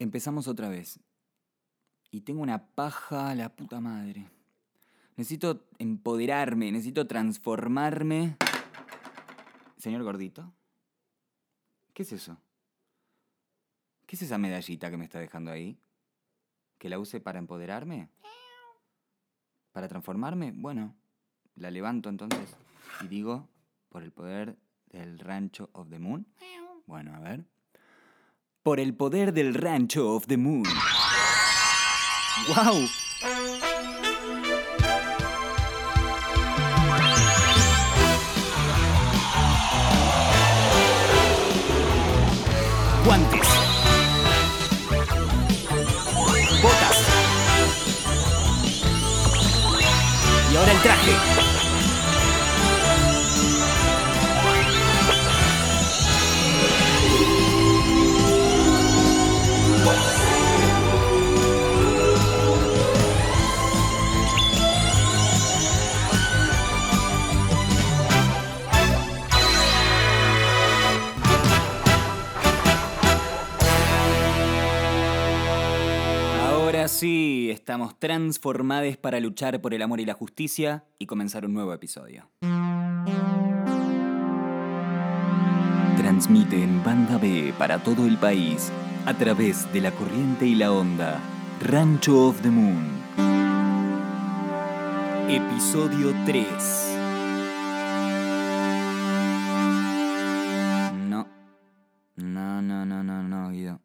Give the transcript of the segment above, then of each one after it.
Empezamos otra vez. Y tengo una paja a la puta madre. Necesito empoderarme, necesito transformarme. Señor gordito. ¿Qué es eso? ¿Qué es esa medallita que me está dejando ahí? ¿Que la use para empoderarme? ¿Para transformarme? Bueno, la levanto entonces y digo, por el poder del rancho of the moon. Bueno, a ver. Por el poder del rancho of the moon. ¡Wow! Guantes. Botas. Y ahora el traje. Sí, estamos transformados para luchar por el amor y la justicia y comenzar un nuevo episodio. Transmite en Banda B para todo el país a través de la corriente y la onda. Rancho of the Moon. Episodio 3. No. No, no, no, no, no, Guido.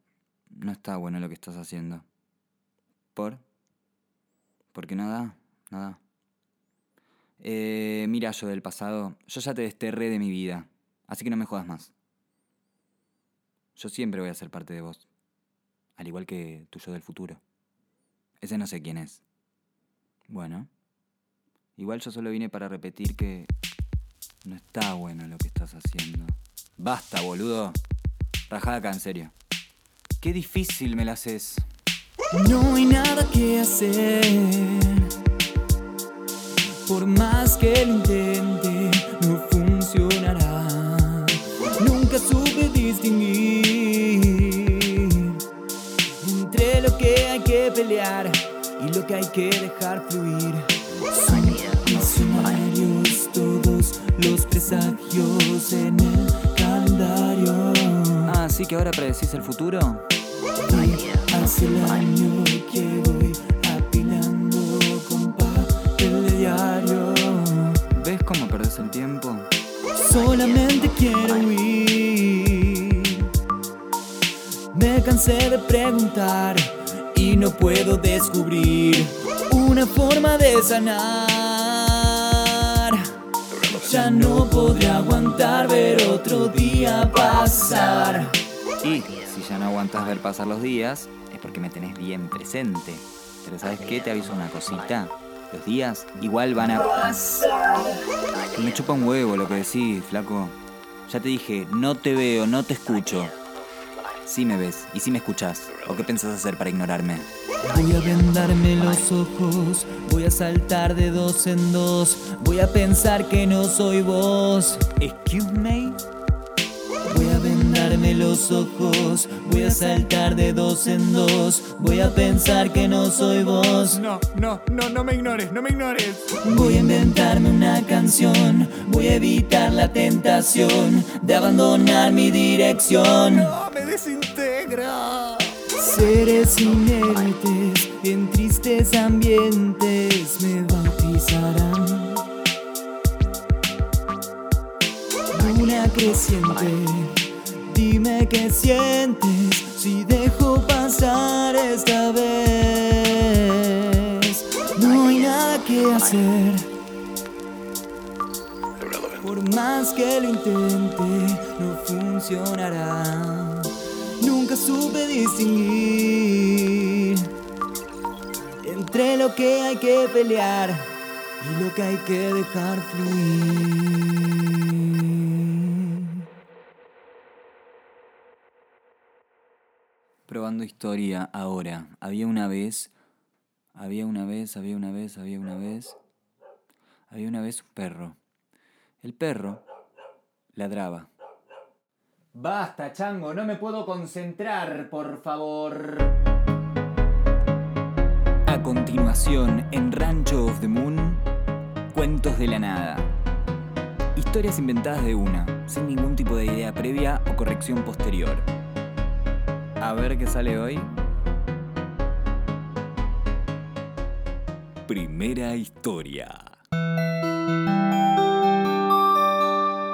No está bueno lo que estás haciendo. ¿Por? Porque no da, no da. Eh, mira, yo del pasado, yo ya te desterré de mi vida, así que no me jodas más. Yo siempre voy a ser parte de vos, al igual que tu yo del futuro. Ese no sé quién es. Bueno, igual yo solo vine para repetir que no está bueno lo que estás haciendo. Basta, boludo. Rajada acá, en serio. Qué difícil me la haces. No hay nada que hacer. Por más que lo intente, no funcionará. Nunca supe distinguir entre lo que hay que pelear y lo que hay que dejar fluir. Son visionarios todos los presagios en el calendario. Ah, sí que ahora predecís el futuro. Hace el año que voy apilando con papel de diario. ¿Ves cómo perdés el tiempo? Solamente quiero huir. Me cansé de preguntar y no puedo descubrir una forma de sanar. Ya no podré aguantar ver otro día pasar. Y si ya no aguantas ver pasar los días, es porque me tenés bien presente. Pero ¿sabes qué? Te aviso una cosita. Los días igual van a... Me chupa un huevo lo que decís, flaco. Ya te dije, no te veo, no te escucho. Sí me ves y sí me escuchás. ¿O qué pensás hacer para ignorarme? Voy a vendarme los ojos, voy a saltar de dos en dos, voy a pensar que no soy vos. Excuse me. Voy a vendarme los ojos, voy a saltar de dos en dos, voy a pensar que no soy vos. No, no, no, no me ignores, no me ignores. Voy a inventarme una canción, voy a evitar la tentación de abandonar mi dirección. No, me desintegra. Seres inertes en tristes ambientes me bautizarán. Luna creciente, dime qué sientes si dejo pasar esta vez. No hay nada que hacer. Por más que lo intente, no funcionará. Nunca supe distinguir entre lo que hay que pelear y lo que hay que dejar fluir. Probando historia ahora. Había una vez, había una vez, había una vez, había una vez, había una vez un perro. El perro ladraba. Basta, chango, no me puedo concentrar, por favor. A continuación, en Rancho of the Moon, Cuentos de la Nada. Historias inventadas de una, sin ningún tipo de idea previa o corrección posterior. A ver qué sale hoy. Primera historia.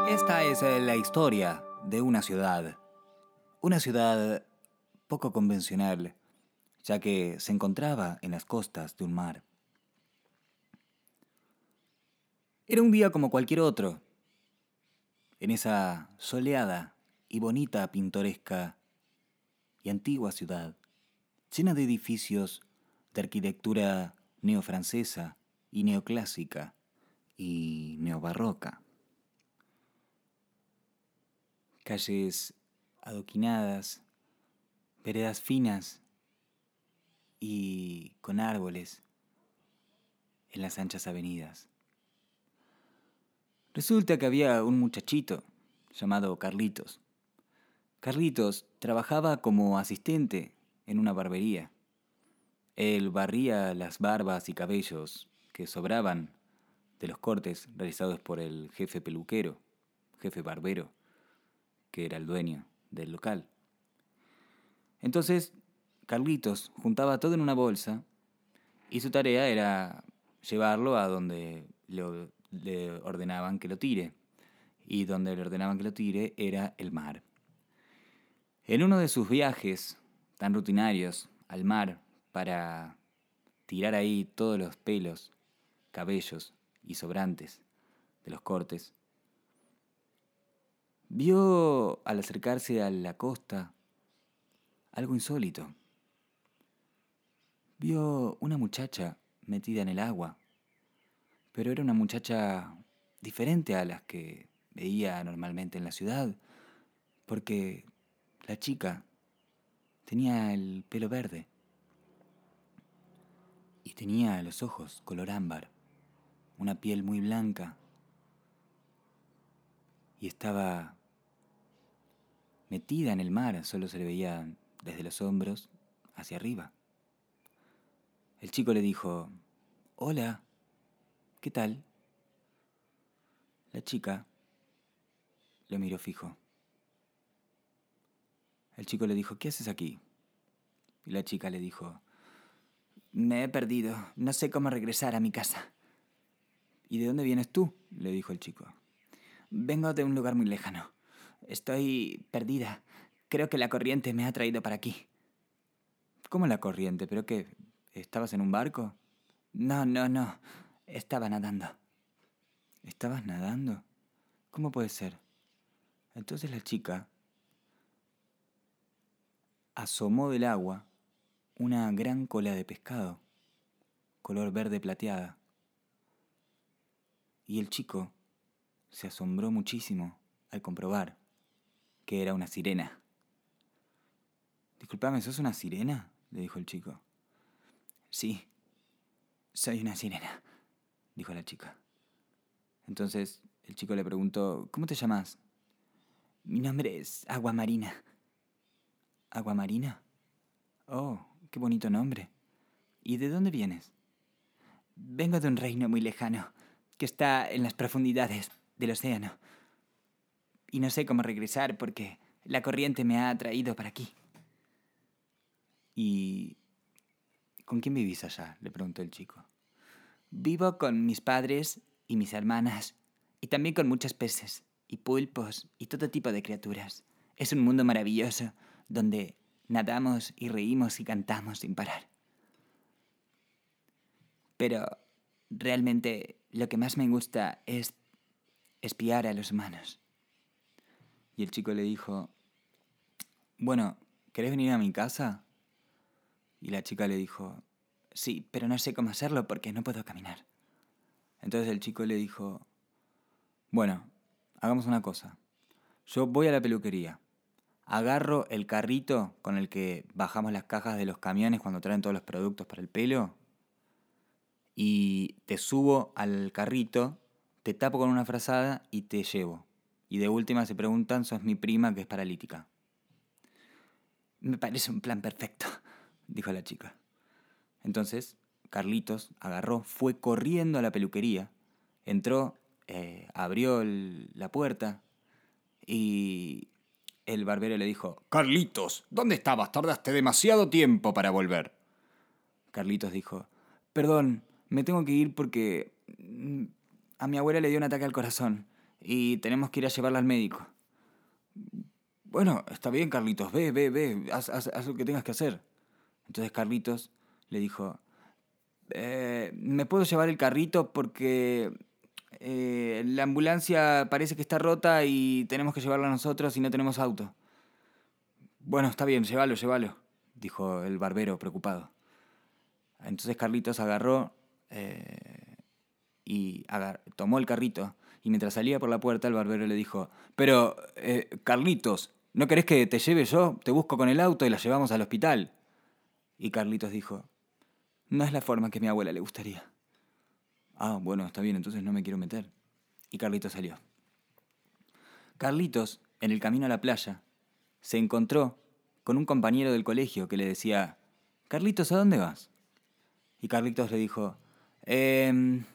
Esta es eh, la historia de una ciudad. Una ciudad poco convencional, ya que se encontraba en las costas de un mar. Era un día como cualquier otro, en esa soleada y bonita, pintoresca y antigua ciudad, llena de edificios de arquitectura neofrancesa y neoclásica y neobarroca. Calles adoquinadas, veredas finas y con árboles en las anchas avenidas. Resulta que había un muchachito llamado Carlitos. Carlitos trabajaba como asistente en una barbería. Él barría las barbas y cabellos que sobraban de los cortes realizados por el jefe peluquero, jefe barbero, que era el dueño del local. Entonces, Carlitos juntaba todo en una bolsa y su tarea era llevarlo a donde le ordenaban que lo tire. Y donde le ordenaban que lo tire era el mar. En uno de sus viajes tan rutinarios al mar para tirar ahí todos los pelos, cabellos y sobrantes de los cortes. Vio al acercarse a la costa algo insólito. Vio una muchacha metida en el agua, pero era una muchacha diferente a las que veía normalmente en la ciudad, porque la chica tenía el pelo verde y tenía los ojos color ámbar, una piel muy blanca y estaba metida en el mar, solo se le veía desde los hombros hacia arriba. El chico le dijo, Hola, ¿qué tal? La chica lo miró fijo. El chico le dijo, ¿qué haces aquí? Y la chica le dijo, me he perdido, no sé cómo regresar a mi casa. ¿Y de dónde vienes tú? le dijo el chico. Vengo de un lugar muy lejano. Estoy perdida. Creo que la corriente me ha traído para aquí. ¿Cómo la corriente? ¿Pero qué? ¿Estabas en un barco? No, no, no. Estaba nadando. ¿Estabas nadando? ¿Cómo puede ser? Entonces la chica asomó del agua una gran cola de pescado, color verde plateada. Y el chico se asombró muchísimo al comprobar que era una sirena. Disculpame, ¿sos una sirena? le dijo el chico. Sí, soy una sirena, dijo la chica. Entonces el chico le preguntó, ¿cómo te llamas? Mi nombre es Agua Marina. ¿Agua Marina? Oh, Qué bonito nombre. ¿Y de dónde vienes? Vengo de un reino muy lejano, que está en las profundidades del océano. Y no sé cómo regresar porque la corriente me ha traído para aquí. ¿Y con quién vivís allá? le preguntó el chico. Vivo con mis padres y mis hermanas, y también con muchos peces, y pulpos, y todo tipo de criaturas. Es un mundo maravilloso, donde nadamos y reímos y cantamos sin parar. Pero realmente lo que más me gusta es espiar a los humanos. Y el chico le dijo, bueno, ¿querés venir a mi casa? Y la chica le dijo, sí, pero no sé cómo hacerlo porque no puedo caminar. Entonces el chico le dijo, bueno, hagamos una cosa. Yo voy a la peluquería agarro el carrito con el que bajamos las cajas de los camiones cuando traen todos los productos para el pelo y te subo al carrito, te tapo con una frazada y te llevo. Y de última se preguntan, sos mi prima que es paralítica. Me parece un plan perfecto, dijo la chica. Entonces, Carlitos agarró, fue corriendo a la peluquería, entró, eh, abrió la puerta y el barbero le dijo, Carlitos, ¿dónde estabas? Tardaste demasiado tiempo para volver. Carlitos dijo, perdón, me tengo que ir porque mm, a mi abuela le dio un ataque al corazón y tenemos que ir a llevarla al médico. Bueno, está bien, Carlitos, ve, ve, ve, haz, lo que tengas que hacer. Entonces Carlitos le dijo, "Eh, ¿me puedo llevar el carrito porque eh, la ambulancia parece que está rota y tenemos que llevarla nosotros y no tenemos auto? Bueno, está bien, llévalo, llévalo, dijo el barbero preocupado. Entonces Carlitos agarró eh, y tomó el carrito y mientras salía por la puerta el barbero le dijo, pero, eh, Carlitos, ¿no querés que te lleve yo? Te busco con el auto y la llevamos al hospital. Y Carlitos dijo, no es la forma que a mi abuela le gustaría. Ah, bueno, está bien, entonces no me quiero meter. Y Carlitos salió. Carlitos, en el camino a la playa, se encontró con un compañero del colegio que le decía, Carlitos, ¿a dónde vas? Y Carlitos le dijo, "Em,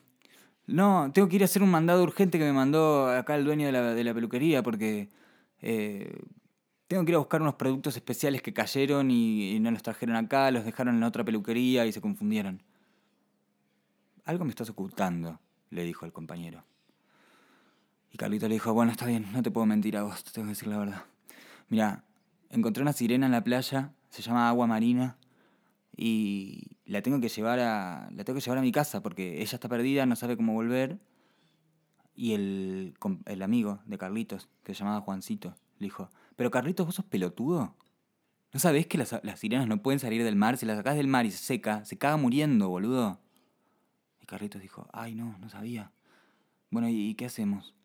no, tengo que ir a hacer un mandado urgente que me mandó acá el dueño de la, de la peluquería porque eh, tengo que ir a buscar unos productos especiales que cayeron y, y no los trajeron acá, los dejaron en otra peluquería y se confundieron. Algo me estás ocultando, le dijo el compañero. Y Carlitos le dijo, bueno, está bien, no te puedo mentir a vos, te tengo que decir la verdad. Mira, encontré una sirena en la playa, se llama Agua Marina, y la tengo que llevar a. la tengo que llevar a mi casa porque ella está perdida, no sabe cómo volver. Y el, el amigo de Carlitos, que se llamaba Juancito, le dijo, pero Carlitos, vos sos pelotudo. ¿No sabés que las, las sirenas no pueden salir del mar? Si las sacás del mar y se seca, se caga muriendo, boludo. Y Carlitos dijo, ay no, no sabía. Bueno, ¿y, qué hacemos?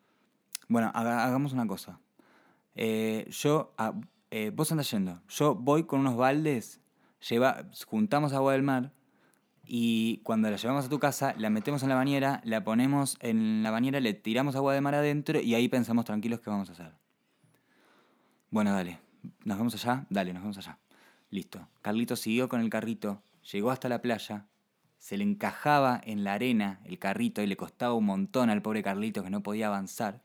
Bueno, haga- hagamos una cosa. Eh, yo, ah, eh, vos andás yendo. Yo voy con unos baldes, lleva, juntamos agua del mar y cuando la llevamos a tu casa, la metemos en la bañera, la ponemos en la bañera, le tiramos agua de mar adentro y ahí pensamos tranquilos qué vamos a hacer. Bueno, dale. ¿Nos vamos allá? Dale, nos vamos allá. Listo. Carlito siguió con el carrito, llegó hasta la playa, se le encajaba en la arena el carrito y le costaba un montón al pobre Carlito que no podía avanzar.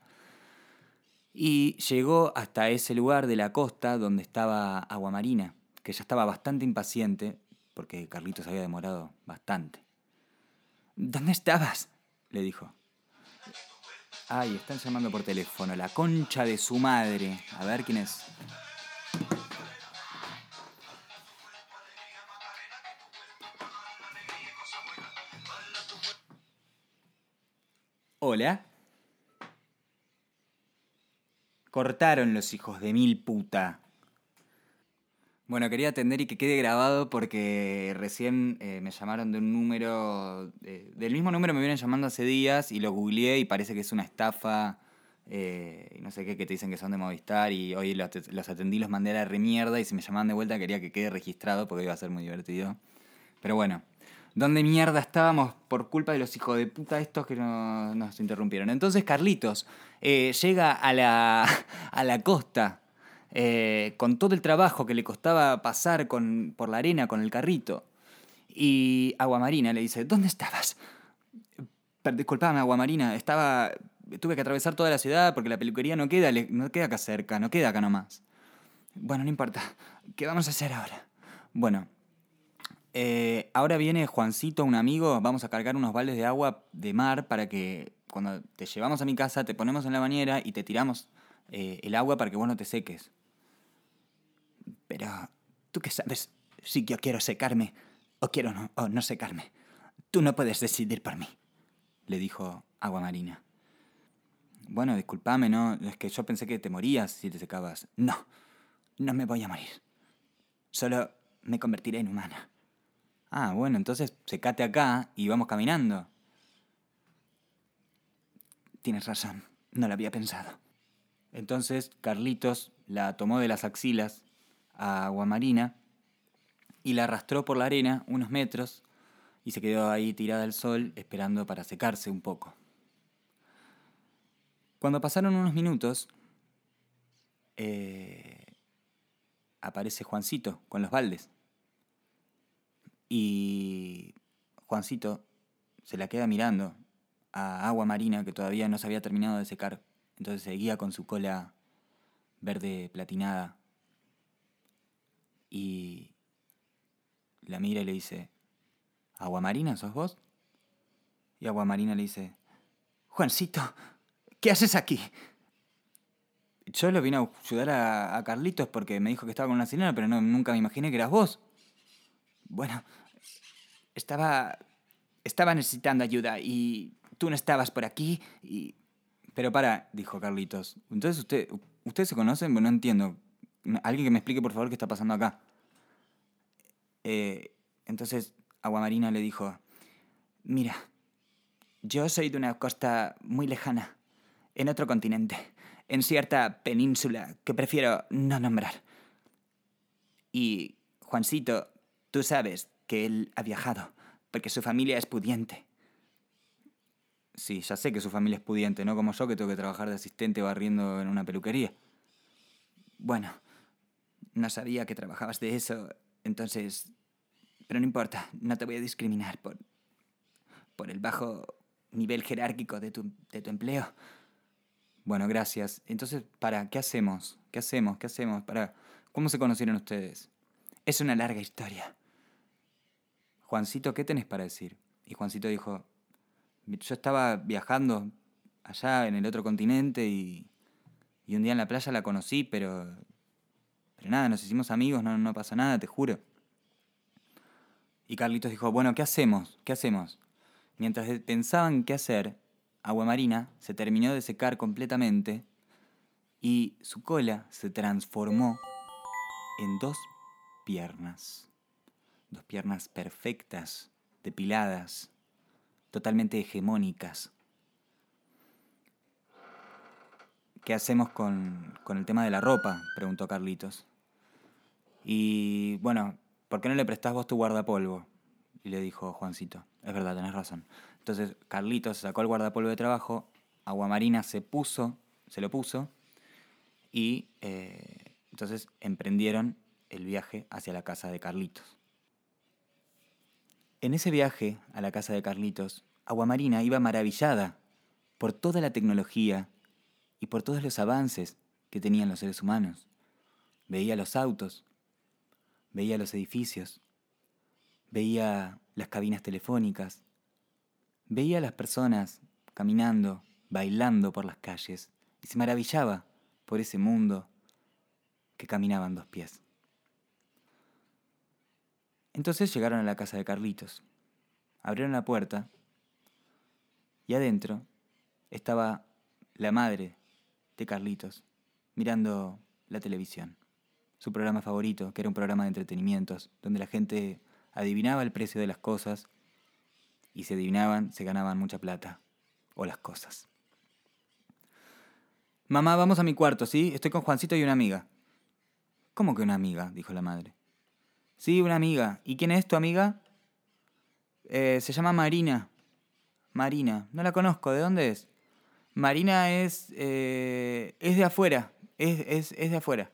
Y llegó hasta ese lugar de la costa donde estaba Aguamarina, que ya estaba bastante impaciente, porque Carlitos había demorado bastante. ¿Dónde estabas? le dijo. Ay, están llamando por teléfono, la concha de su madre. A ver quién es. Hola. Cortaron los hijos de mil puta. Bueno, quería atender y que quede grabado porque recién eh, me llamaron de un número, eh, del mismo número me vienen llamando hace días y lo googleé y parece que es una estafa, eh, no sé qué, que te dicen que son de Movistar y hoy los, los atendí, los mandé a la remierda y si me llamaban de vuelta quería que quede registrado porque iba a ser muy divertido. Pero bueno, ¿dónde mierda estábamos por culpa de los hijos de puta estos que no- nos interrumpieron? Entonces Carlitos eh, llega a la, a la costa eh, con todo el trabajo que le costaba pasar con, por la arena con el carrito. Y Aguamarina le dice, ¿dónde estabas? Disculpame, Aguamarina, estaba... Tuve que atravesar toda la ciudad porque la peluquería no queda, no queda acá cerca, no queda acá nomás. Bueno, no importa. ¿Qué vamos a hacer ahora? Bueno, eh, ahora viene Juancito, un amigo, vamos a cargar unos baldes de agua de mar para que cuando te llevamos a mi casa te ponemos en la bañera y te tiramos eh, el agua para que vos no te seques. Pero, ¿tú qué sabes si yo quiero secarme o quiero no, secarme? Tú no puedes decidir por mí, le dijo Agua Marina. Bueno, discúlpame, ¿no? Es que yo pensé que te morías si te secabas. No, no me voy a morir. Solo me convertiré en humana. Ah, bueno, entonces secate acá y vamos caminando. Tienes razón, no lo había pensado. Entonces Carlitos la tomó de las axilas a Aguamarina y la arrastró por la arena unos metros y se quedó ahí tirada al sol esperando para secarse un poco. Cuando pasaron unos minutos, eh, aparece Juancito con los baldes. Y Juancito se la queda mirando a agua marina que todavía no se había terminado de secar. Entonces seguía con su cola verde platinada. Y la mira y le dice, ¿Agua Marina sos vos? Y Agua Marina le dice, Juancito, ¿qué haces aquí? Yo lo vine a ayudar a, Carlitos porque me dijo que estaba con una sirena, pero no, nunca me imaginé que eras vos. Bueno, estaba. Estaba necesitando ayuda y tú no estabas por aquí y. Pero para, dijo Carlitos. Entonces usted. ¿Ustedes se conocen? Bueno, no entiendo. Alguien que me explique por favor qué está pasando acá. Eh, entonces Aguamarina le dijo, mira, yo soy de una costa muy lejana, en otro continente, en cierta península que prefiero no nombrar. Y, Juancito, tú sabes que él ha viajado, porque su familia es pudiente. Sí, ya sé que su familia es pudiente, no como yo que tengo que trabajar de asistente barriendo en una peluquería. Bueno, no sabía que trabajabas de eso, entonces... Pero no importa, no te voy a discriminar por, por el bajo nivel jerárquico de tu, de tu empleo. Bueno, gracias. Entonces, para, ¿qué hacemos? ¿Qué hacemos? ¿Qué hacemos? Para, ¿cómo se conocieron ustedes? Es una larga historia. Juancito, ¿qué tenés para decir? Y Juancito dijo, yo estaba viajando allá en el otro continente y, y un día en la playa la conocí, pero, pero nada, nos hicimos amigos, no, no pasó nada, te juro. Y Carlitos dijo, bueno, ¿qué hacemos? ¿Qué hacemos? Mientras pensaban qué hacer, Agua Marina se terminó de secar completamente y su cola se transformó en dos piernas. Piernas perfectas, depiladas, totalmente hegemónicas. ¿Qué hacemos con, con el tema de la ropa? preguntó Carlitos. Y bueno, ¿por qué no le prestás vos tu guardapolvo? Y le dijo Juancito, es verdad, tenés razón. Entonces Carlitos sacó el guardapolvo de trabajo, Aguamarina se puso, se lo puso, y eh, entonces emprendieron el viaje hacia la casa de Carlitos. En ese viaje a la casa de Carlitos, Aguamarina iba maravillada por toda la tecnología y por todos los avances que tenían los seres humanos. Veía los autos, veía los edificios, veía las cabinas telefónicas, veía a las personas caminando, bailando por las calles y se maravillaba por ese mundo que caminaban dos pies. Entonces llegaron a la casa de Carlitos, abrieron la puerta y adentro estaba la madre de Carlitos mirando la televisión su programa favorito, que era un programa de entretenimientos, donde la gente adivinaba el precio de las cosas y si adivinaban se ganaban mucha plata, o las cosas. Mamá, vamos a mi cuarto, ¿sí? Estoy con Juancito y una amiga. ¿Cómo que una amiga? dijo la madre. Sí, una amiga. ¿Y quién es tu amiga? Eh, se llama Marina. Marina. No la conozco. ¿De dónde es? Marina es... Eh, es de afuera. Es, es, es de afuera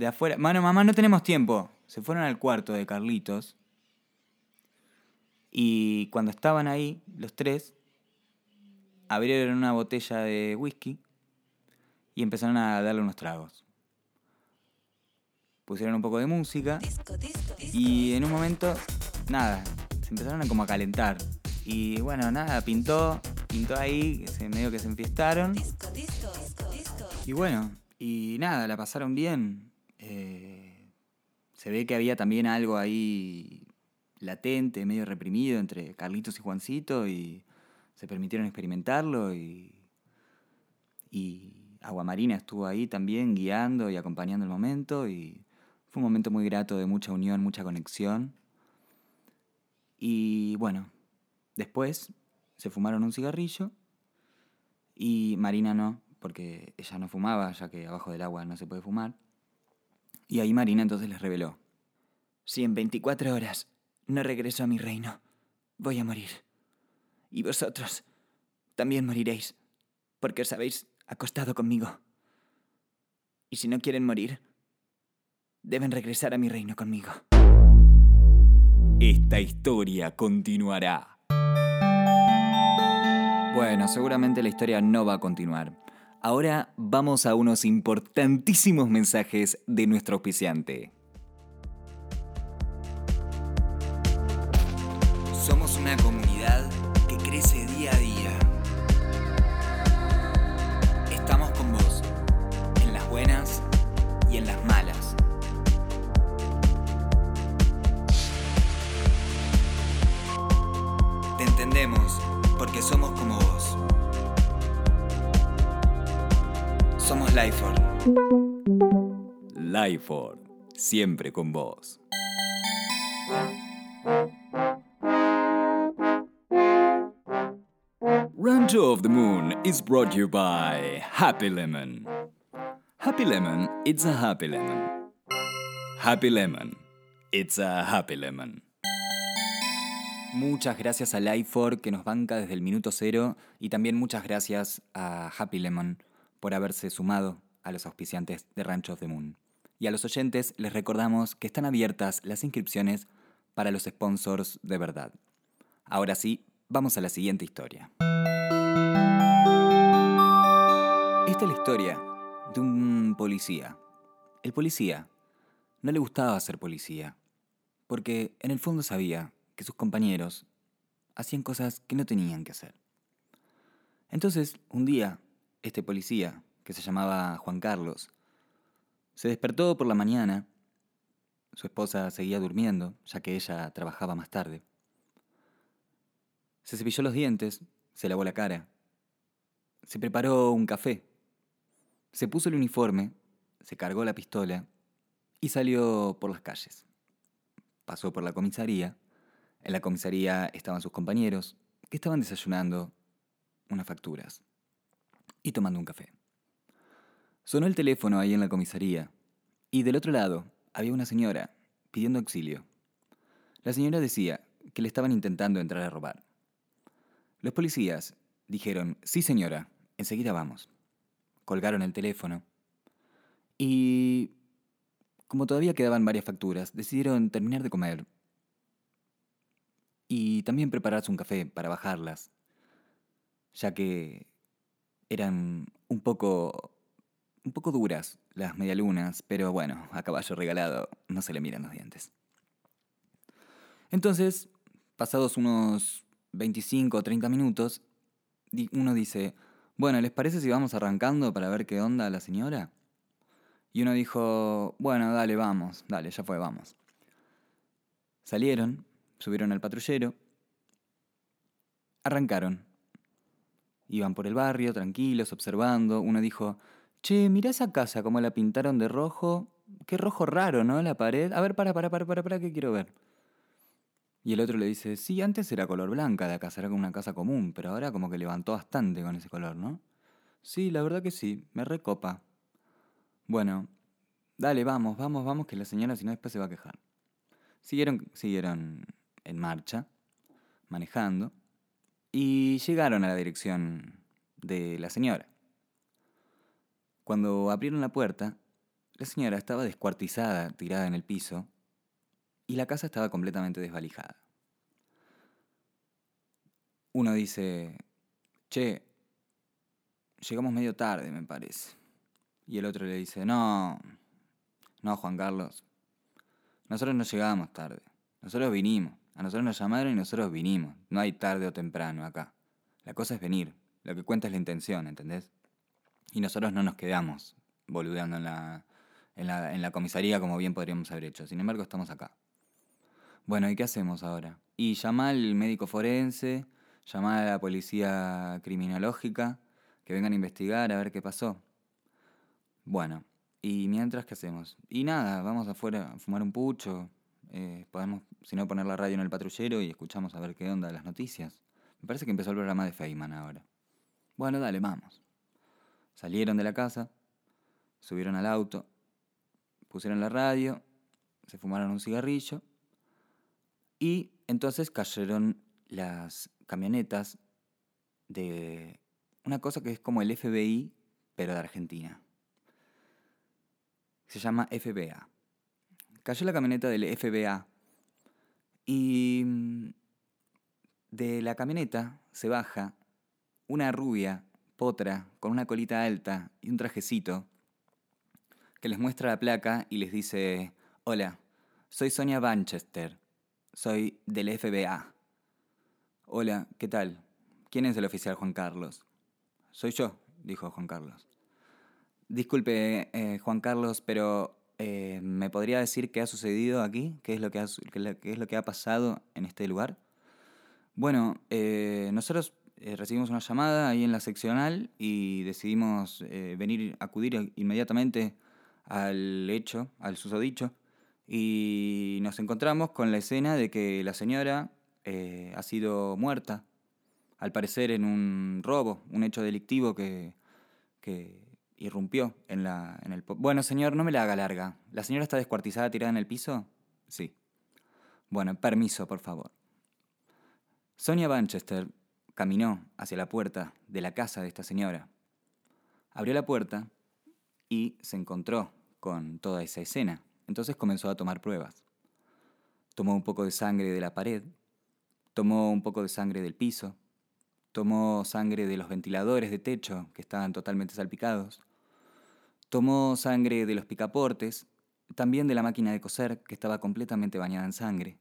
de afuera. Mano, mamá, no tenemos tiempo. Se fueron al cuarto de Carlitos. Y cuando estaban ahí, los tres, abrieron una botella de whisky y empezaron a darle unos tragos. Pusieron un poco de música y en un momento, nada, se empezaron a como a calentar. Y bueno, nada, pintó, pintó ahí, medio que se enfiestaron. Y bueno, y nada, la pasaron bien. Eh, se ve que había también algo ahí latente, medio reprimido entre Carlitos y Juancito y se permitieron experimentarlo y, y Aguamarina estuvo ahí también guiando y acompañando el momento y fue un momento muy grato de mucha unión, mucha conexión. Y bueno, después se fumaron un cigarrillo y Marina no, porque ella no fumaba, ya que abajo del agua no se puede fumar. Y ahí Marina entonces les reveló. Si en 24 horas no regreso a mi reino, voy a morir. Y vosotros también moriréis, porque os habéis acostado conmigo. Y si no quieren morir, deben regresar a mi reino conmigo. Esta historia continuará. Bueno, seguramente la historia no va a continuar. Ahora vamos a unos importantísimos mensajes de nuestro auspiciante. Somos una comunidad que crece día a día. Entendemos porque somos como vos. Somos Lifeford. Lifeford, siempre con vos. Rancho of the Moon is brought to you by Happy Lemon. Happy Lemon, it's a happy lemon. Happy Lemon, it's a happy lemon. Muchas gracias a Lifeford que nos banca desde el minuto cero y también muchas gracias a Happy Lemon por haberse sumado a los auspiciantes de Rancho of the Moon. Y a los oyentes les recordamos que están abiertas las inscripciones para los sponsors de verdad. Ahora sí, vamos a la siguiente historia. Esta es la historia de un policía. El policía no le gustaba ser policía, porque en el fondo sabía que sus compañeros hacían cosas que no tenían que hacer. Entonces, un día, este policía, que se llamaba Juan Carlos, se despertó por la mañana, su esposa seguía durmiendo, ya que ella trabajaba más tarde. Se cepilló los dientes, se lavó la cara, se preparó un café, se puso el uniforme, se cargó la pistola y salió por las calles. Pasó por la comisaría. En la comisaría estaban sus compañeros, que estaban desayunando unas facturas y tomando un café. Sonó el teléfono ahí en la comisaría y del otro lado había una señora pidiendo auxilio. La señora decía que le estaban intentando entrar a robar. Los policías dijeron, sí señora, enseguida vamos. Colgaron el teléfono y, como todavía quedaban varias facturas, decidieron terminar de comer y también prepararse un café para bajarlas, ya que eran un poco, un poco duras las medialunas, pero bueno, a caballo regalado no se le miran los dientes. Entonces, pasados unos 25 o 30 minutos, uno dice, bueno, ¿les parece si vamos arrancando para ver qué onda la señora? Y uno dijo, bueno, dale, vamos, dale, ya fue, vamos. Salieron, subieron al patrullero, arrancaron. Iban por el barrio, tranquilos, observando. Uno dijo, che, mirá esa casa, como la pintaron de rojo. Qué rojo raro, ¿no? La pared. A ver, para, para, para, para, para, que quiero ver. Y el otro le dice, sí, antes era color blanca la casa, era como una casa común, pero ahora como que levantó bastante con ese color, ¿no? Sí, la verdad que sí, me recopa. Bueno, dale, vamos, vamos, vamos, que la señora si no después se va a quejar. Siguieron, siguieron en marcha, manejando, y llegaron a la dirección de la señora. Cuando abrieron la puerta, la señora estaba descuartizada, tirada en el piso, y la casa estaba completamente desvalijada. Uno dice, che, llegamos medio tarde, me parece. Y el otro le dice, no, no, Juan Carlos, nosotros no llegamos tarde, nosotros vinimos, a nosotros nos llamaron y nosotros vinimos, no hay tarde o temprano acá. La cosa es venir, lo que cuenta es la intención, ¿entendés? Y nosotros no nos quedamos boludeando en la, en la, en la comisaría como bien podríamos haber hecho, sin embargo estamos acá. Bueno, ¿y qué hacemos ahora? Y llama al médico forense, llama a la policía criminológica, que vengan a investigar a ver qué pasó. Bueno, ¿y mientras qué hacemos? Y nada, vamos afuera a fumar un pucho, eh, podemos, si no, poner la radio en el patrullero y escuchamos a ver qué onda las noticias. Me parece que empezó el programa de Feynman ahora. Bueno, dale, vamos. Salieron de la casa, subieron al auto, pusieron la radio, se fumaron un cigarrillo y entonces cayeron las camionetas de una cosa que es como el FBI, pero de Argentina. Se llama FBA. Cayó la camioneta del FBA y mm, de la camioneta se baja una rubia, potra, con una colita alta y un trajecito, que les muestra la placa y les dice, hola, soy Sonia Manchester, soy del FBA. Hola, ¿qué tal? ¿Quién es el oficial Juan Carlos? Soy yo, dijo Juan Carlos. Disculpe, eh, Juan Carlos, pero eh, ¿me podría decir qué ha sucedido aquí? ¿Qué es lo que ha, es lo que ha pasado en este lugar? Bueno, eh, nosotros recibimos una llamada ahí en la seccional y decidimos venir, acudir inmediatamente al hecho, al susodicho, y nos encontramos con la escena de que la señora ha sido muerta, al parecer en un robo, un hecho delictivo que irrumpió en, la, en el... Bueno, señor, no me la haga larga. ¿La señora está descuartizada tirada en el piso? Sí. Bueno, permiso, por favor. Sonia Manchester caminó hacia la puerta de la casa de esta señora. Abrió la puerta y se encontró con toda esa escena. Entonces comenzó a tomar pruebas. Tomó un poco de sangre de la pared, tomó un poco de sangre del piso, tomó sangre de los ventiladores de techo que estaban totalmente salpicados, Tomó sangre de los picaportes, también de la máquina de coser, que estaba completamente bañada en sangre.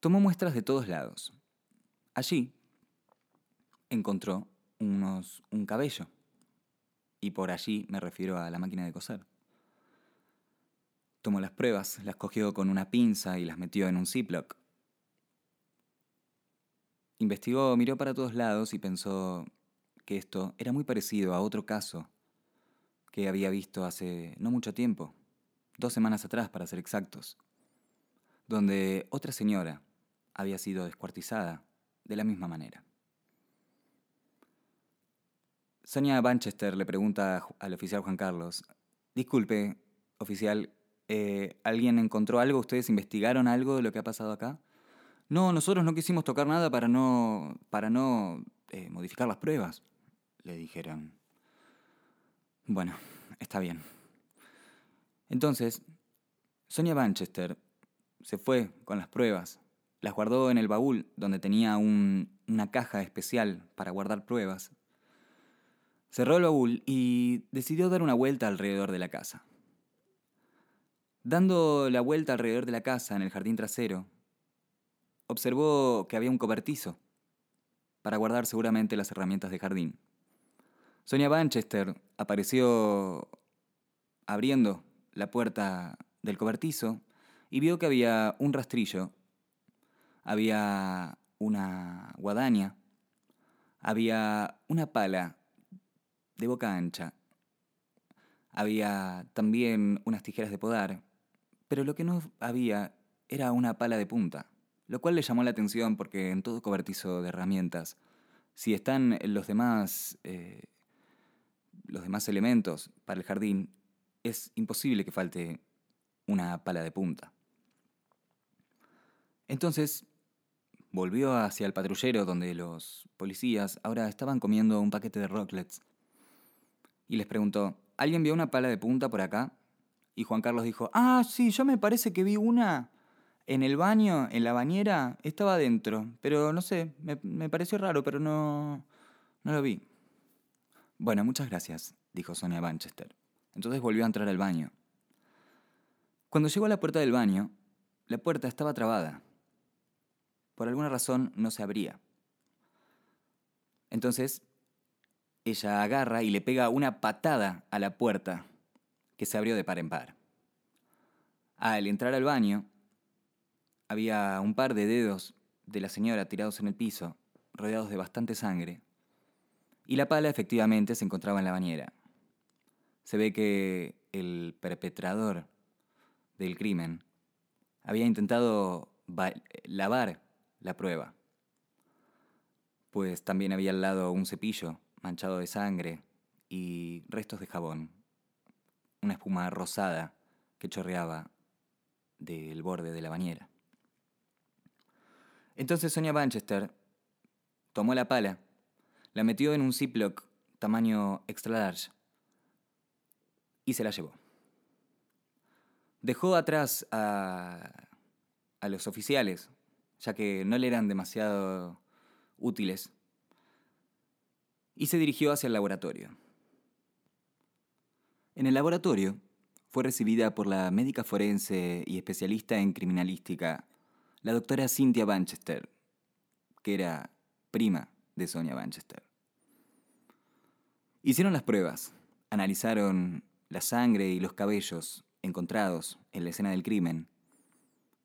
Tomó muestras de todos lados. Allí encontró unos, un cabello. Y por allí me refiero a la máquina de coser. Tomó las pruebas, las cogió con una pinza y las metió en un Ziploc. Investigó, miró para todos lados y pensó que esto era muy parecido a otro caso que había visto hace no mucho tiempo, dos semanas atrás para ser exactos, donde otra señora había sido descuartizada de la misma manera. Sonia Manchester le pregunta al oficial Juan Carlos, disculpe, oficial, eh, ¿alguien encontró algo? ¿Ustedes investigaron algo de lo que ha pasado acá? No, nosotros no quisimos tocar nada para no, para no eh, modificar las pruebas, le dijeron. Bueno, está bien. Entonces, Sonia Manchester se fue con las pruebas, las guardó en el baúl donde tenía una caja especial para guardar pruebas. Cerró el baúl y decidió dar una vuelta alrededor de la casa. Dando la vuelta alrededor de la casa en el jardín trasero, observó que había un cobertizo para guardar seguramente las herramientas de jardín. Sonia Manchester apareció abriendo la puerta del cobertizo y vio que había un rastrillo, había una guadaña, había una pala de boca ancha, había también unas tijeras de podar, pero lo que no había era una pala de punta, lo cual le llamó la atención porque en todo cobertizo de herramientas, si están los demás eh, los demás elementos para el jardín, es imposible que falte una pala de punta. Entonces, volvió hacia el patrullero donde los policías ahora estaban comiendo un paquete de rocklets. Y les preguntó, ¿alguien vio una pala de punta por acá? Y Juan Carlos dijo, ah, sí, yo me parece que vi una en el baño, en la bañera, estaba adentro, pero no sé, me, me pareció raro, pero no, no lo vi. Bueno, muchas gracias, dijo Sonia Manchester. Entonces volvió a entrar al baño. Cuando llegó a la puerta del baño, la puerta estaba trabada. Por alguna razón no se abría. Entonces, ella agarra y le pega una patada a la puerta, que se abrió de par en par. Al entrar al baño, había un par de dedos de la señora tirados en el piso, rodeados de bastante sangre, y la pala efectivamente se encontraba en la bañera. Se ve que el perpetrador del crimen había intentado lavar la prueba, pues también había al lado un cepillo manchado de sangre y restos de jabón, una espuma rosada que chorreaba del borde de la bañera. Entonces Sonia Manchester tomó la pala la metió en un Ziploc tamaño extra large y se la llevó. Dejó atrás a, a los oficiales, ya que no le eran demasiado útiles, y se dirigió hacia el laboratorio. En el laboratorio fue recibida por la médica forense y especialista en criminalística, la doctora Cynthia Banchester, que era prima de Sonia Banchester. Hicieron las pruebas, analizaron la sangre y los cabellos encontrados en la escena del crimen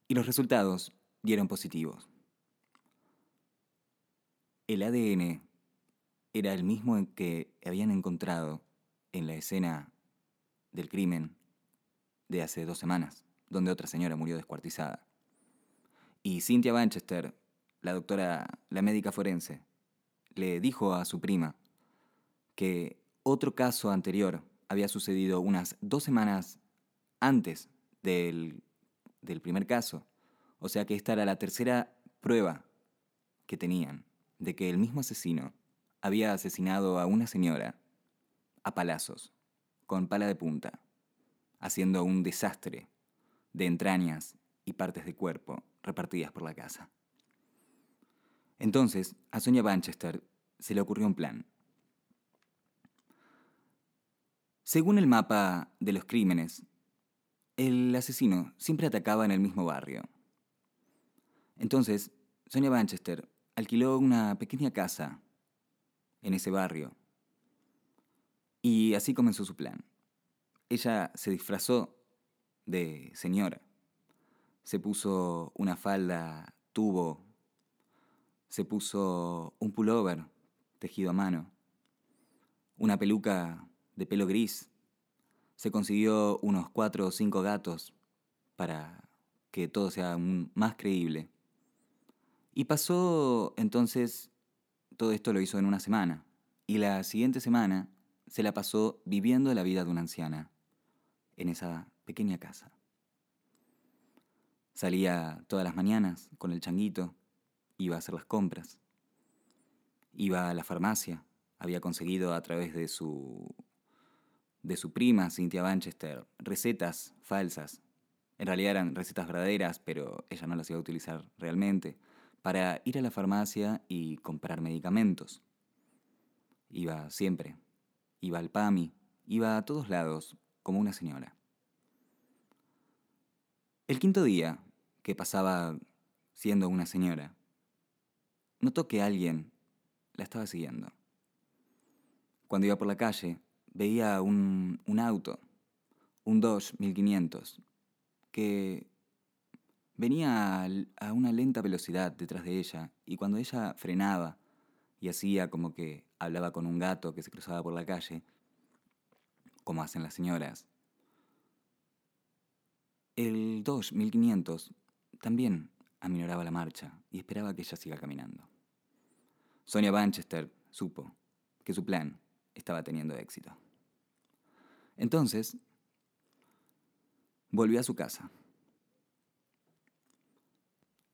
y los resultados dieron positivos. El ADN era el mismo que habían encontrado en la escena del crimen de hace dos semanas, donde otra señora murió descuartizada. Y Cynthia Manchester, la doctora, la médica forense, le dijo a su prima que otro caso anterior había sucedido unas dos semanas antes del, del primer caso. O sea que esta era la tercera prueba que tenían de que el mismo asesino había asesinado a una señora a palazos, con pala de punta, haciendo un desastre de entrañas y partes de cuerpo repartidas por la casa. Entonces, a Sonia Banchester se le ocurrió un plan. Según el mapa de los crímenes, el asesino siempre atacaba en el mismo barrio. Entonces, Sonia Banchester alquiló una pequeña casa en ese barrio. Y así comenzó su plan. Ella se disfrazó de señora. Se puso una falda tubo. Se puso un pullover tejido a mano. Una peluca de pelo gris. Se consiguió unos cuatro o cinco gatos para que todo sea más creíble. Y pasó entonces todo esto lo hizo en una semana. Y la siguiente semana se la pasó viviendo la vida de una anciana en esa pequeña casa. Salía todas las mañanas con el changuito, iba a hacer las compras, iba a la farmacia, había conseguido a través de su de su prima Cynthia Banchester recetas falsas. En realidad eran recetas verdaderas, pero ella no las iba a utilizar realmente para ir a la farmacia y comprar medicamentos. Iba siempre, iba al PAMI, iba a todos lados como una señora. El quinto día, que pasaba siendo una señora, notó que alguien la estaba siguiendo. Cuando iba por la calle, veía un, un auto, un Dodge 1500, que Venía a una lenta velocidad detrás de ella y cuando ella frenaba y hacía como que hablaba con un gato que se cruzaba por la calle, como hacen las señoras, el 2500 también aminoraba la marcha y esperaba que ella siga caminando. Sonia Banchester supo que su plan estaba teniendo éxito. Entonces, volvió a su casa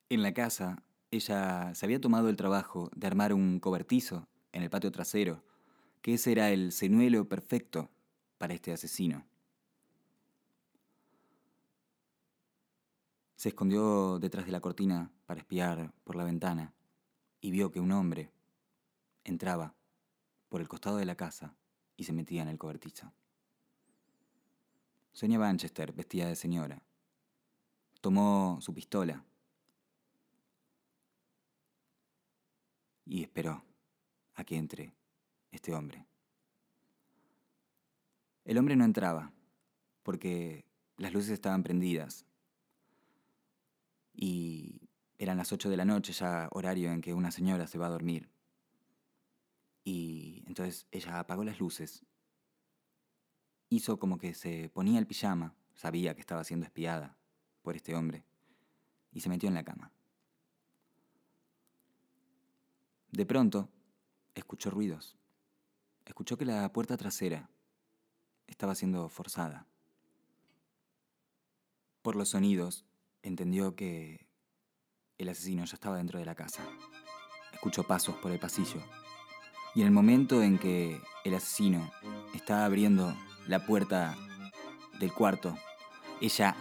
en la casa, ella se había tomado el trabajo de armar un cobertizo en el patio trasero, que ese era el señuelo perfecto para este asesino. Se escondió detrás de la cortina para espiar por la ventana y vio que un hombre entraba por el costado de la casa y se metía en el cobertizo. Sonia Manchester, vestida de señora, tomó su pistola y esperó a que entre este hombre. El hombre no entraba porque las luces estaban prendidas y eran las ocho de la noche, ya horario en que una señora se va a dormir. Y entonces ella apagó las luces, hizo como que se ponía el pijama, sabía que estaba siendo espiada por este hombre, y se metió en la cama. De pronto, escuchó ruidos. Escuchó que la puerta trasera estaba siendo forzada. Por los sonidos, entendió que el asesino ya estaba dentro de la casa. Escuchó pasos por el pasillo. Y en el momento en que el asesino estaba abriendo la puerta del cuarto, ella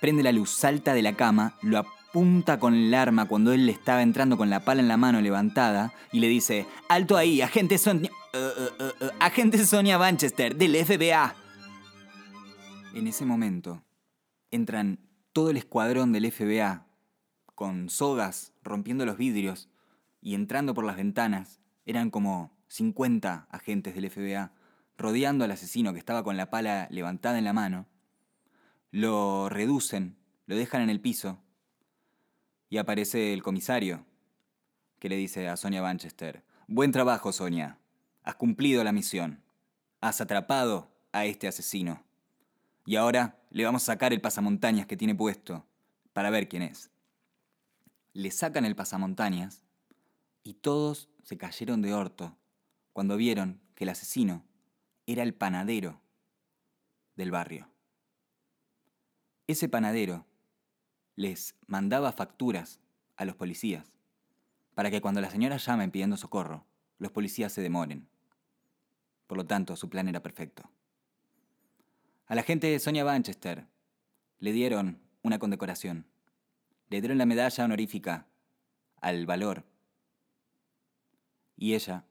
prende la luz, salta de la cama, lo apunta con el arma cuando él le estaba entrando con la pala en la mano levantada y le dice, alto ahí, agente Sonia... eh, agente Sonia Manchester, del FBA. En ese momento entran todo el escuadrón del FBA con sogas rompiendo los vidrios y entrando por las ventanas. Eran como 50 agentes del FBA rodeando al asesino que estaba con la pala levantada en la mano. Lo reducen, lo dejan en el piso y aparece el comisario que le dice a Sonia Manchester, buen trabajo Sonia, has cumplido la misión, has atrapado a este asesino. Y ahora le vamos a sacar el pasamontañas que tiene puesto para ver quién es. Le sacan el pasamontañas y todos se cayeron de orto cuando vieron que el asesino era el panadero del barrio. Ese panadero les mandaba facturas a los policías para que cuando las señoras llamen pidiendo socorro, los policías se demoren. Por lo tanto, su plan era perfecto. A la gente de Sonia Manchester le dieron una condecoración. Le dieron la medalla honorífica al valor. Y ella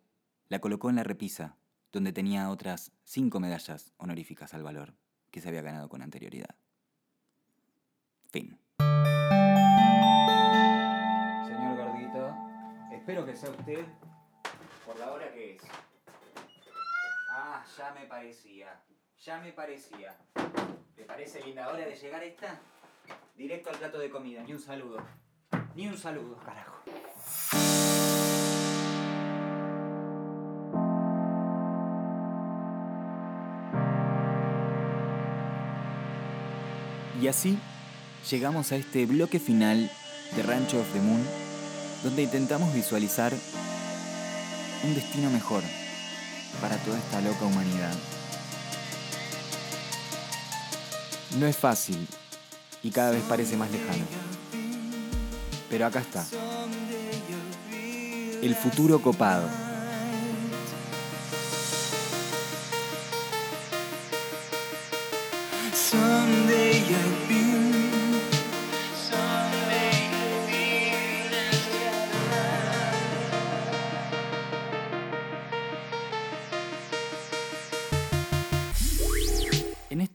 la colocó en la repisa, donde tenía otras cinco medallas honoríficas al valor que se había ganado con anterioridad. Fin. Señor Gordito, espero que sea usted por la hora que es. Ah, ya me parecía. Ya me parecía. ¿Te parece linda hora de llegar esta? Directo al plato de comida, ni un saludo. Ni un saludo, carajo. Y así llegamos a este bloque final de Rancho of the Moon, donde intentamos visualizar un destino mejor para toda esta loca humanidad. No es fácil y cada vez parece más lejano. Pero acá está. El futuro copado.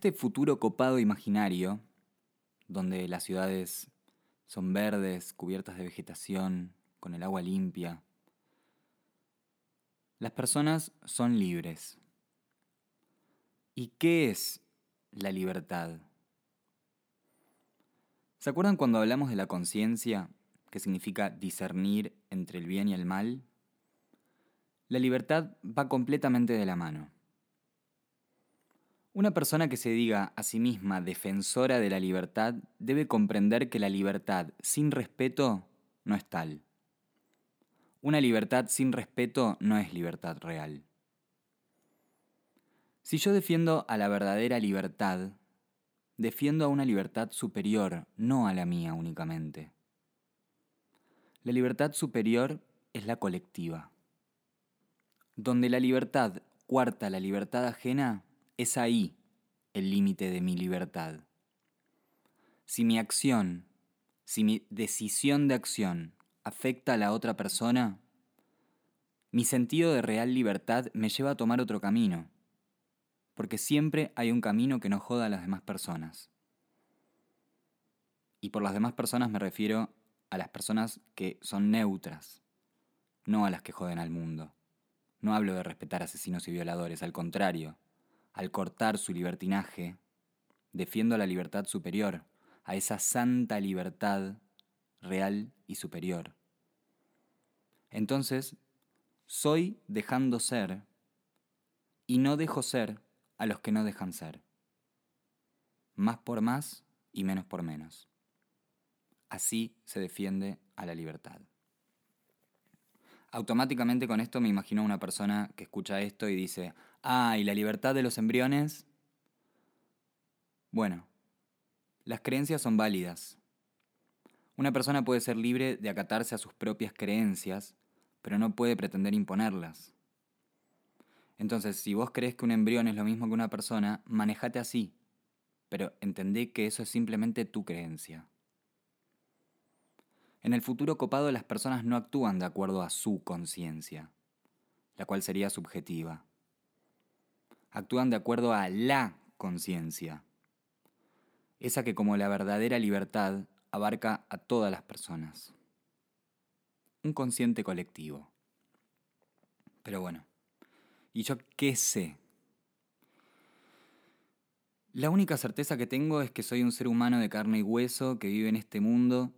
Este futuro copado imaginario, donde las ciudades son verdes, cubiertas de vegetación, con el agua limpia, las personas son libres. ¿Y qué es la libertad? ¿Se acuerdan cuando hablamos de la conciencia, que significa discernir entre el bien y el mal? La libertad va completamente de la mano. Una persona que se diga a sí misma defensora de la libertad debe comprender que la libertad sin respeto no es tal. Una libertad sin respeto no es libertad real. Si yo defiendo a la verdadera libertad, defiendo a una libertad superior, no a la mía únicamente. La libertad superior es la colectiva. Donde la libertad cuarta la libertad ajena, es ahí el límite de mi libertad. Si mi acción, si mi decisión de acción afecta a la otra persona, mi sentido de real libertad me lleva a tomar otro camino, porque siempre hay un camino que no joda a las demás personas. Y por las demás personas me refiero a las personas que son neutras, no a las que joden al mundo. No hablo de respetar asesinos y violadores, al contrario, al cortar su libertinaje, defiendo la libertad superior, a esa santa libertad real y superior. Entonces, soy dejando ser y no dejo ser a los que no dejan ser. Más por más y menos por menos. Así se defiende a la libertad. Automáticamente con esto me imagino una persona que escucha esto y dice, ah, ¿y la libertad de los embriones? Bueno, las creencias son válidas. Una persona puede ser libre de acatarse a sus propias creencias, pero no puede pretender imponerlas. Entonces, si vos crees que un embrión es lo mismo que una persona, manejate así. pero entendé que eso es simplemente tu creencia. En el futuro copado las personas no actúan de acuerdo a su conciencia, la cual sería subjetiva. Actúan de acuerdo a la conciencia, esa que como la verdadera libertad abarca a todas las personas. Un consciente colectivo. Pero bueno, ¿y yo qué sé? La única certeza que tengo es que soy un ser humano de carne y hueso que vive en este mundo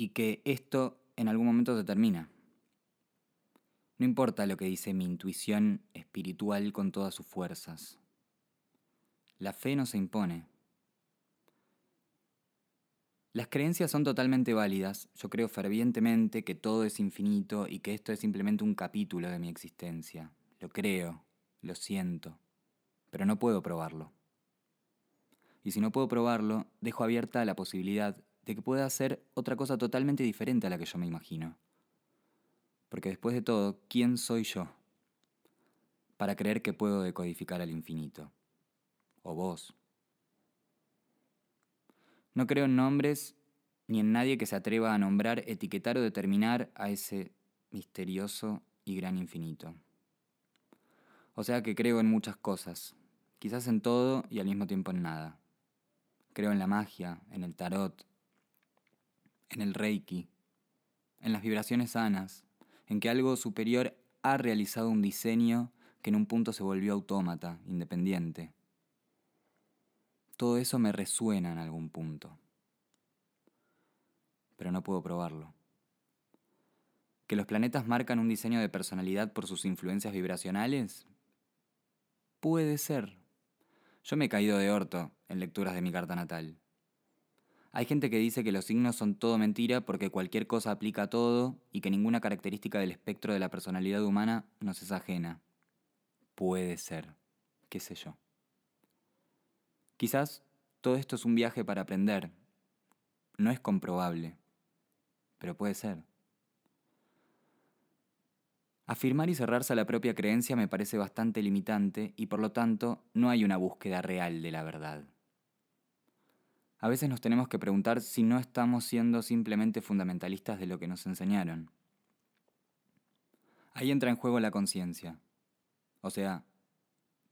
y que esto en algún momento se termina. No importa lo que dice mi intuición espiritual con todas sus fuerzas. La fe no se impone. Las creencias son totalmente válidas. Yo creo fervientemente que todo es infinito y que esto es simplemente un capítulo de mi existencia. Lo creo, lo siento, pero no puedo probarlo. Y si no puedo probarlo, dejo abierta la posibilidad de que pueda ser otra cosa totalmente diferente a la que yo me imagino. Porque después de todo, ¿quién soy yo? Para creer que puedo decodificar al infinito. O vos. No creo en nombres ni en nadie que se atreva a nombrar, etiquetar o determinar a ese misterioso y gran infinito. O sea que creo en muchas cosas, quizás en todo y al mismo tiempo en nada. Creo en la magia, en el tarot, en el reiki, en las vibraciones sanas, en que algo superior ha realizado un diseño que en un punto se volvió autómata, independiente. Todo eso me resuena en algún punto, pero no puedo probarlo. ¿Que los planetas marcan un diseño de personalidad por sus influencias vibracionales? Puede ser. Yo me he caído de orto en lecturas de mi carta natal. Hay gente que dice que los signos son todo mentira porque cualquier cosa aplica a todo y que ninguna característica del espectro de la personalidad humana nos es ajena. Puede ser, qué sé yo. Quizás todo esto es un viaje para aprender. No es comprobable, pero puede ser. Afirmar y cerrarse a la propia creencia me parece bastante limitante y por lo tanto no hay una búsqueda real de la verdad. A veces nos tenemos que preguntar si no estamos siendo simplemente fundamentalistas de lo que nos enseñaron. Ahí entra en juego la conciencia, o sea,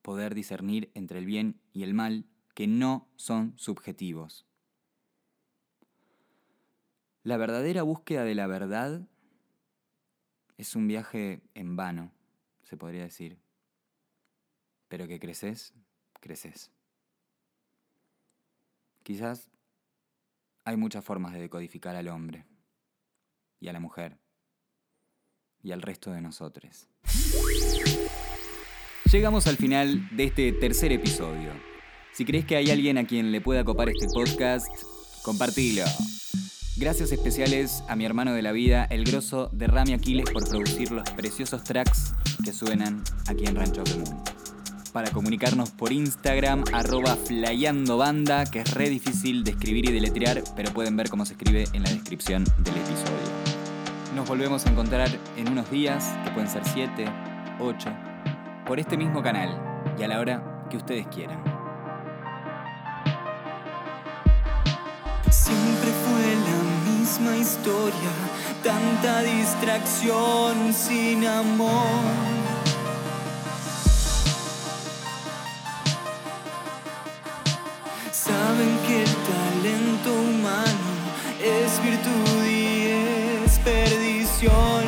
poder discernir entre el bien y el mal que no son subjetivos. La verdadera búsqueda de la verdad es un viaje en vano, se podría decir. Pero que creces, creces. Quizás hay muchas formas de decodificar al hombre y a la mujer y al resto de nosotros. Llegamos al final de este tercer episodio. Si crees que hay alguien a quien le pueda copar este podcast, compartilo. Gracias especiales a mi hermano de la vida, el grosso de Rami Aquiles, por producir los preciosos tracks que suenan aquí en Rancho Moon. Para comunicarnos por Instagram, arroba flyandobanda, que es re difícil de escribir y deletrear, pero pueden ver cómo se escribe en la descripción del episodio. Nos volvemos a encontrar en unos días, que pueden ser 7, 8, por este mismo canal y a la hora que ustedes quieran. Siempre fue la misma historia, tanta distracción sin amor. Saben que el talento humano es virtud y es perdición.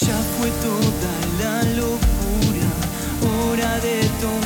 Ya fue toda la locura, hora de tomar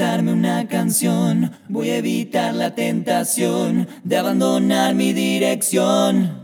una canción, voy a evitar la tentación de abandonar mi dirección.